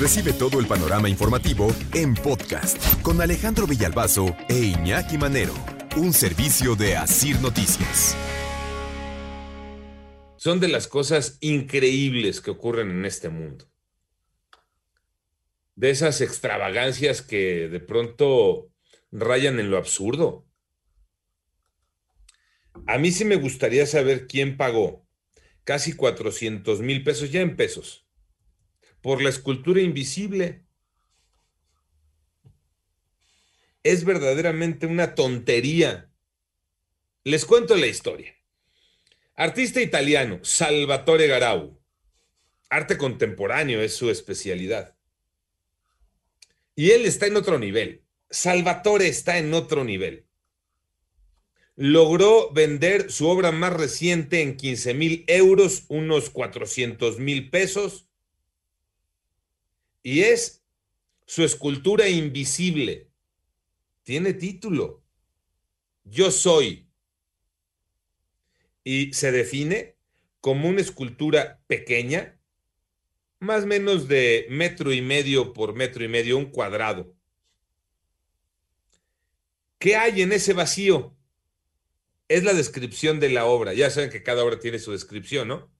Recibe todo el panorama informativo en podcast con Alejandro Villalbazo e Iñaki Manero, un servicio de Asir Noticias. Son de las cosas increíbles que ocurren en este mundo. De esas extravagancias que de pronto rayan en lo absurdo. A mí sí me gustaría saber quién pagó casi 400 mil pesos, ya en pesos, por la escultura invisible. Es verdaderamente una tontería. Les cuento la historia. Artista italiano, Salvatore Garau. Arte contemporáneo es su especialidad. Y él está en otro nivel. Salvatore está en otro nivel. Logró vender su obra más reciente en 15 mil euros, unos 400 mil pesos y es su escultura invisible. Tiene título. Yo soy. Y se define como una escultura pequeña, más o menos de metro y medio por metro y medio, un cuadrado. ¿Qué hay en ese vacío? Es la descripción de la obra. Ya saben que cada obra tiene su descripción, ¿no?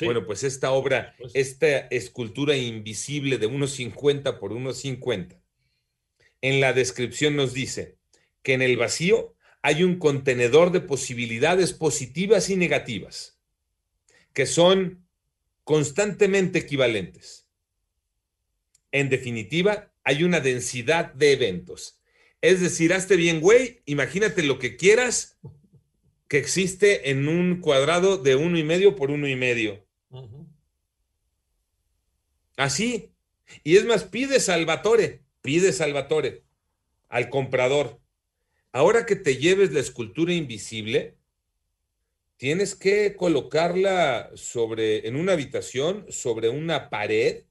Bueno, pues esta obra, pues esta escultura invisible de unos 50 por unos 50, en la descripción nos dice que en el vacío hay un contenedor de posibilidades positivas y negativas, que son constantemente equivalentes. En definitiva, hay una densidad de eventos. Es decir, hazte bien, güey, imagínate lo que quieras que existe en un cuadrado de uno y medio por uno y medio. Así. Y es más, pide Salvatore, pide Salvatore al comprador. Ahora que te lleves la escultura invisible, tienes que colocarla sobre, en una habitación, sobre una pared.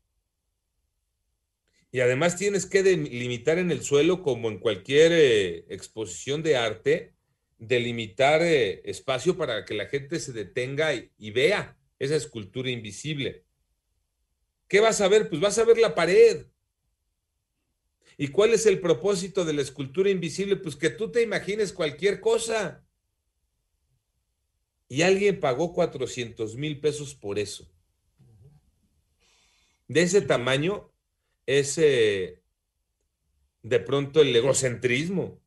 Y además tienes que delimitar en el suelo, como en cualquier eh, exposición de arte, delimitar eh, espacio para que la gente se detenga y vea esa escultura invisible. ¿Qué vas a ver? Pues vas a ver la pared. ¿Y cuál es el propósito de la escultura invisible? Pues que tú te imagines cualquier cosa. Y alguien pagó 400 mil pesos por eso. De ese tamaño es eh, de pronto el egocentrismo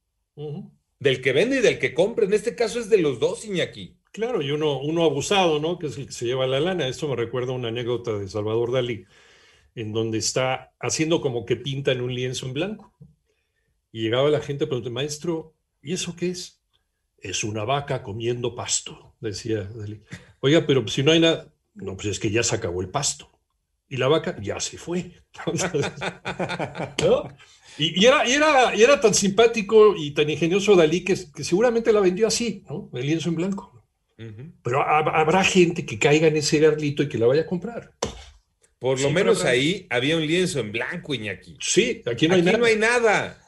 del que vende y del que compra. En este caso es de los dos, Iñaki. Claro, y uno, uno abusado, ¿no? Que es el que se lleva la lana. Esto me recuerda una anécdota de Salvador Dalí, en donde está haciendo como que pinta en un lienzo en blanco. Y llegaba la gente preguntando, maestro, ¿y eso qué es? Es una vaca comiendo pasto, decía Dalí. Oiga, pero si no hay nada, no, pues es que ya se acabó el pasto. Y la vaca ya se fue. y, era, era, era, tan simpático y tan ingenioso Dalí que, que seguramente la vendió así, ¿no? El lienzo en blanco. Pero habrá gente que caiga en ese garlito y que la vaya a comprar. Por lo menos ahí había un lienzo en blanco, Iñaki. Sí, aquí no hay nada. no hay nada.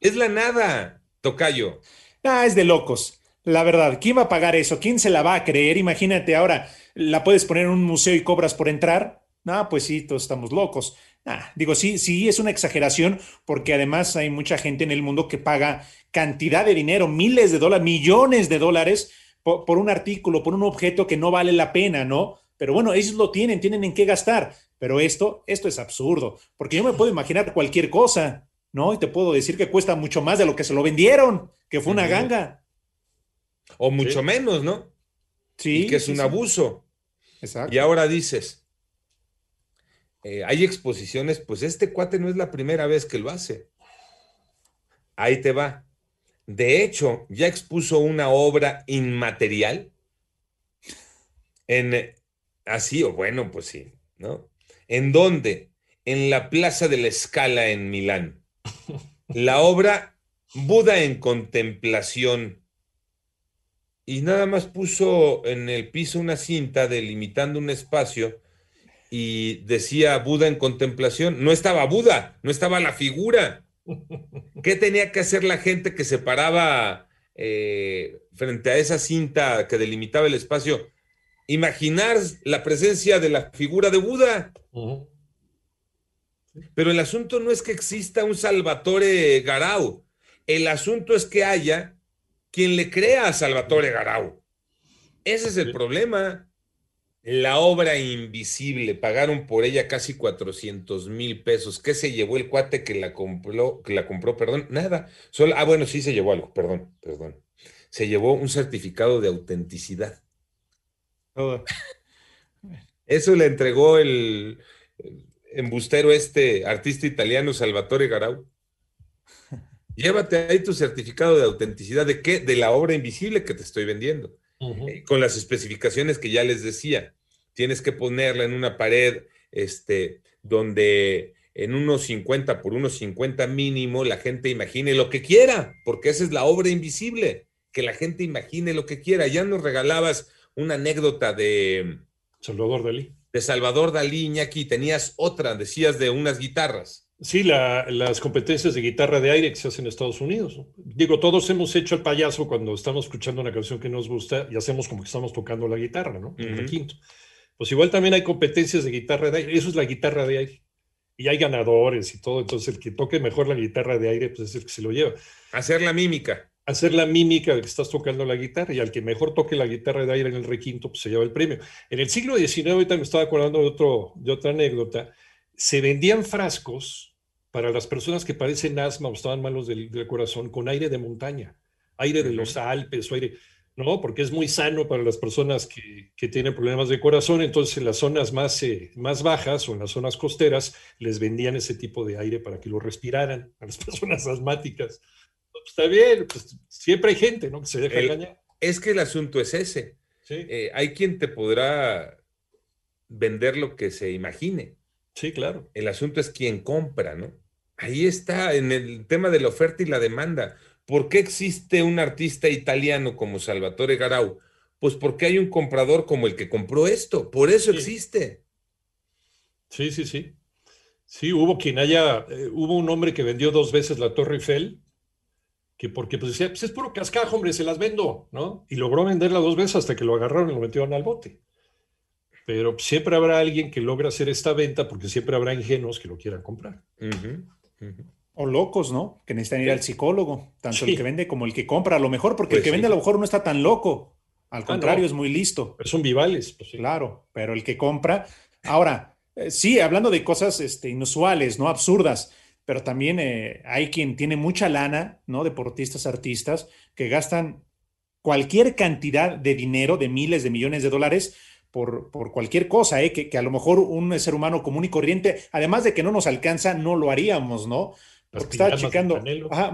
Es la nada, Tocayo. Ah, es de locos. La verdad, ¿quién va a pagar eso? ¿Quién se la va a creer? Imagínate ahora, ¿la puedes poner en un museo y cobras por entrar? Ah, pues sí, todos estamos locos. Ah, digo, sí, sí, es una exageración porque además hay mucha gente en el mundo que paga cantidad de dinero, miles de dólares, millones de dólares por, un artículo, por un objeto que no vale la pena, ¿no? Pero bueno, ellos lo tienen, tienen en qué gastar. Pero esto, esto es absurdo, porque yo me puedo imaginar cualquier cosa, ¿no? Y te puedo decir que cuesta mucho más de lo que se lo vendieron, que fue una ganga. O mucho menos, ¿no? Sí. que es un abuso. Exacto. Y ahora dices, eh, hay exposiciones, pues este cuate no es la primera vez que lo hace. Ahí te va. De hecho, ya expuso una obra inmaterial en así, o bueno, pues sí, ¿no? ¿En dónde? En la Plaza de la Scala en Milán. La obra Buda en contemplación. Y nada más puso en el piso una cinta delimitando un espacio y decía Buda en contemplación. No estaba Buda, no estaba la figura. ¿Qué tenía que hacer la gente que se paraba eh, frente a esa cinta que delimitaba el espacio? Imaginar la presencia de la figura de Buda. Pero el asunto no es que exista un Salvatore Garau. El asunto es que haya quien le crea a Salvatore Garau. Ese es el problema. La obra invisible, pagaron por ella casi 400 mil pesos. ¿Qué se llevó el cuate que la compró? Que la compró, perdón, nada. Solo, ah, bueno, sí se llevó algo, perdón, perdón. Se llevó un certificado de autenticidad. Eso le entregó el, embustero este artista italiano Salvatore Garau. Llévate ahí tu certificado de autenticidad de qué? De la obra invisible que te estoy vendiendo. Eh, con las especificaciones que ya les decía. Tienes que ponerla en una pared este, donde en unos 50 por unos 50 mínimo la gente imagine lo que quiera, porque esa es la obra invisible, que la gente imagine lo que quiera. Ya nos regalabas una anécdota de Salvador Dalí. De Salvador Dalí, Iñaki, tenías otra, decías de unas guitarras. Sí, las competencias de guitarra de aire que se hacen en Estados Unidos. Digo, todos hemos hecho el payaso cuando estamos escuchando una canción que nos gusta y hacemos como que estamos tocando la guitarra, ¿no? El quinto. Pues igual también hay competencias de guitarra de aire. Eso es la guitarra de aire. Y hay ganadores y todo. Entonces, el que toque mejor la guitarra de aire, pues es el que se lo lleva. Hacer la mímica. Hacer la mímica de que estás tocando la guitarra y al que mejor toque la guitarra de aire en el requinto, pues se lleva el premio. En el siglo XIX, ahorita me estaba acordando de, otro, de otra anécdota se vendían frascos para las personas que padecen asma o estaban malos del, corazón con aire de montaña, aire de los Alpes o aire, ¿no? Porque es muy sano para las personas que, que tienen problemas de corazón, entonces en las zonas más, eh, más bajas o en las zonas costeras les vendían ese tipo de aire para que lo respiraran a las personas asmáticas. Pues, está bien, pues, siempre hay gente, ¿no? Que se deja engañar. Es que el asunto es ese. Eh, hay quien te podrá vender lo que se imagine. Sí, claro. El asunto es quién compra, ¿no? Ahí está, en el tema de la oferta y la demanda. ¿Por qué existe un artista italiano como Salvatore Garau? Pues porque hay un comprador como el que compró esto. Por eso existe. Sí, sí, sí. Sí, hubo quien haya, eh, hubo un hombre que vendió dos veces la Torre Eiffel, que porque pues decía, pues es puro cascajo, hombre, se las vendo, ¿no? Y logró venderla dos veces hasta que lo agarraron y lo metieron al bote pero siempre habrá alguien que logra hacer esta venta porque siempre habrá ingenuos que lo quieran comprar. O locos, ¿no? Que necesitan ir al psicólogo, tanto el que vende como el que compra, a lo mejor, porque el pues que vende a lo mejor no está tan loco, al ah, contrario, es muy listo. Pero son vivales. Pues claro, pero el que compra. Ahora, eh, sí, hablando de cosas este, inusuales, ¿no? Absurdas, pero también eh, hay quien tiene mucha lana, ¿no? Deportistas, artistas, que gastan cualquier cantidad de dinero, de miles de millones de dólares, por, cualquier cosa, ¿eh? que, a lo mejor un ser humano común y corriente, además de que no nos alcanza, no lo haríamos, ¿no? Porque estaba checando,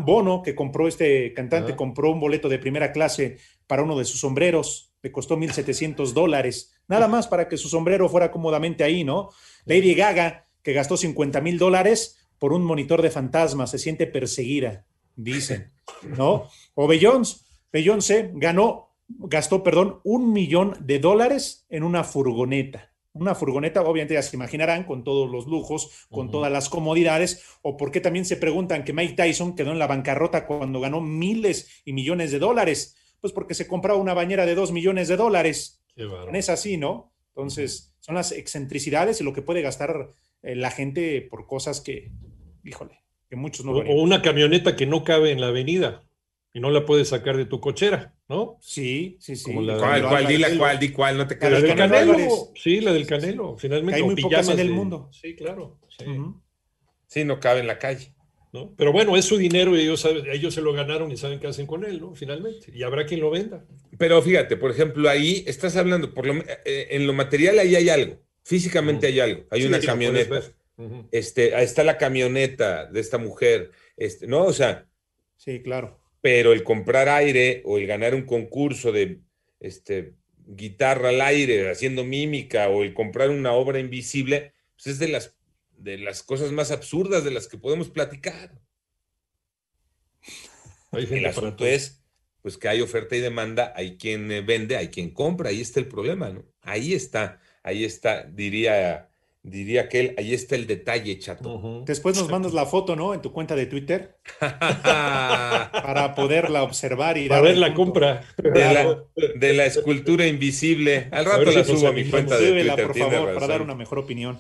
Bono, que compró este cantante, compró un boleto de primera clase para uno de sus sombreros, le costó 1.700 dólares, nada más para que su sombrero fuera cómodamente ahí, ¿no? Lady Gaga, que gastó 50 mil dólares por un monitor de fantasma, se siente perseguida, dicen, ¿no? O Beyoncé, Beyoncé ganó gastó, perdón, un millón de dólares en una furgoneta. Una furgoneta, obviamente ya se imaginarán, con todos los lujos, con todas las comodidades, o porque también se preguntan que Mike Tyson quedó en la bancarrota cuando ganó miles y millones de dólares. Pues porque se compraba una bañera de dos millones de dólares. es así, ¿no? Entonces, son las excentricidades y lo que puede gastar eh, la gente por cosas que, híjole, que muchos no. O, una camioneta que no cabe en la avenida y no la puedes sacar de tu cochera, ¿no? Sí, sí, sí. ¿Cuál, cuál? Di la cuál, di cuál, no te quedes La del Canelo, sí, la del Canelo, finalmente. Hay muy pocas en el mundo. Sí, claro. Sí. no cabe en la calle. ¿no? Pero bueno, es su dinero y ellos, ellos se lo ganaron y saben qué hacen con él, ¿no? Finalmente. Y habrá quien lo venda. Pero fíjate, por ejemplo, ahí estás hablando, por lo, eh, en lo material ahí hay algo, físicamente hay algo, hay una camioneta. Este, ahí está la camioneta de esta mujer, este, ¿no? O sea. Sí, claro pero el comprar aire o el ganar un concurso de este, guitarra al aire haciendo mímica o el comprar una obra invisible, pues es de las, de las cosas más absurdas de las que podemos platicar. El asunto es, pues que hay oferta y demanda, hay quien vende, hay quien compra, ahí está el problema, ¿no? Ahí está, ahí está, diría Diría que él, ahí está el detalle, chato. Después nos mandas la foto, ¿no? En tu cuenta de Twitter. para poderla observar y Para ver la compra. De la, escultura invisible. Al rato la subo a mi cuenta de Twitter. por favor, para dar una mejor opinión.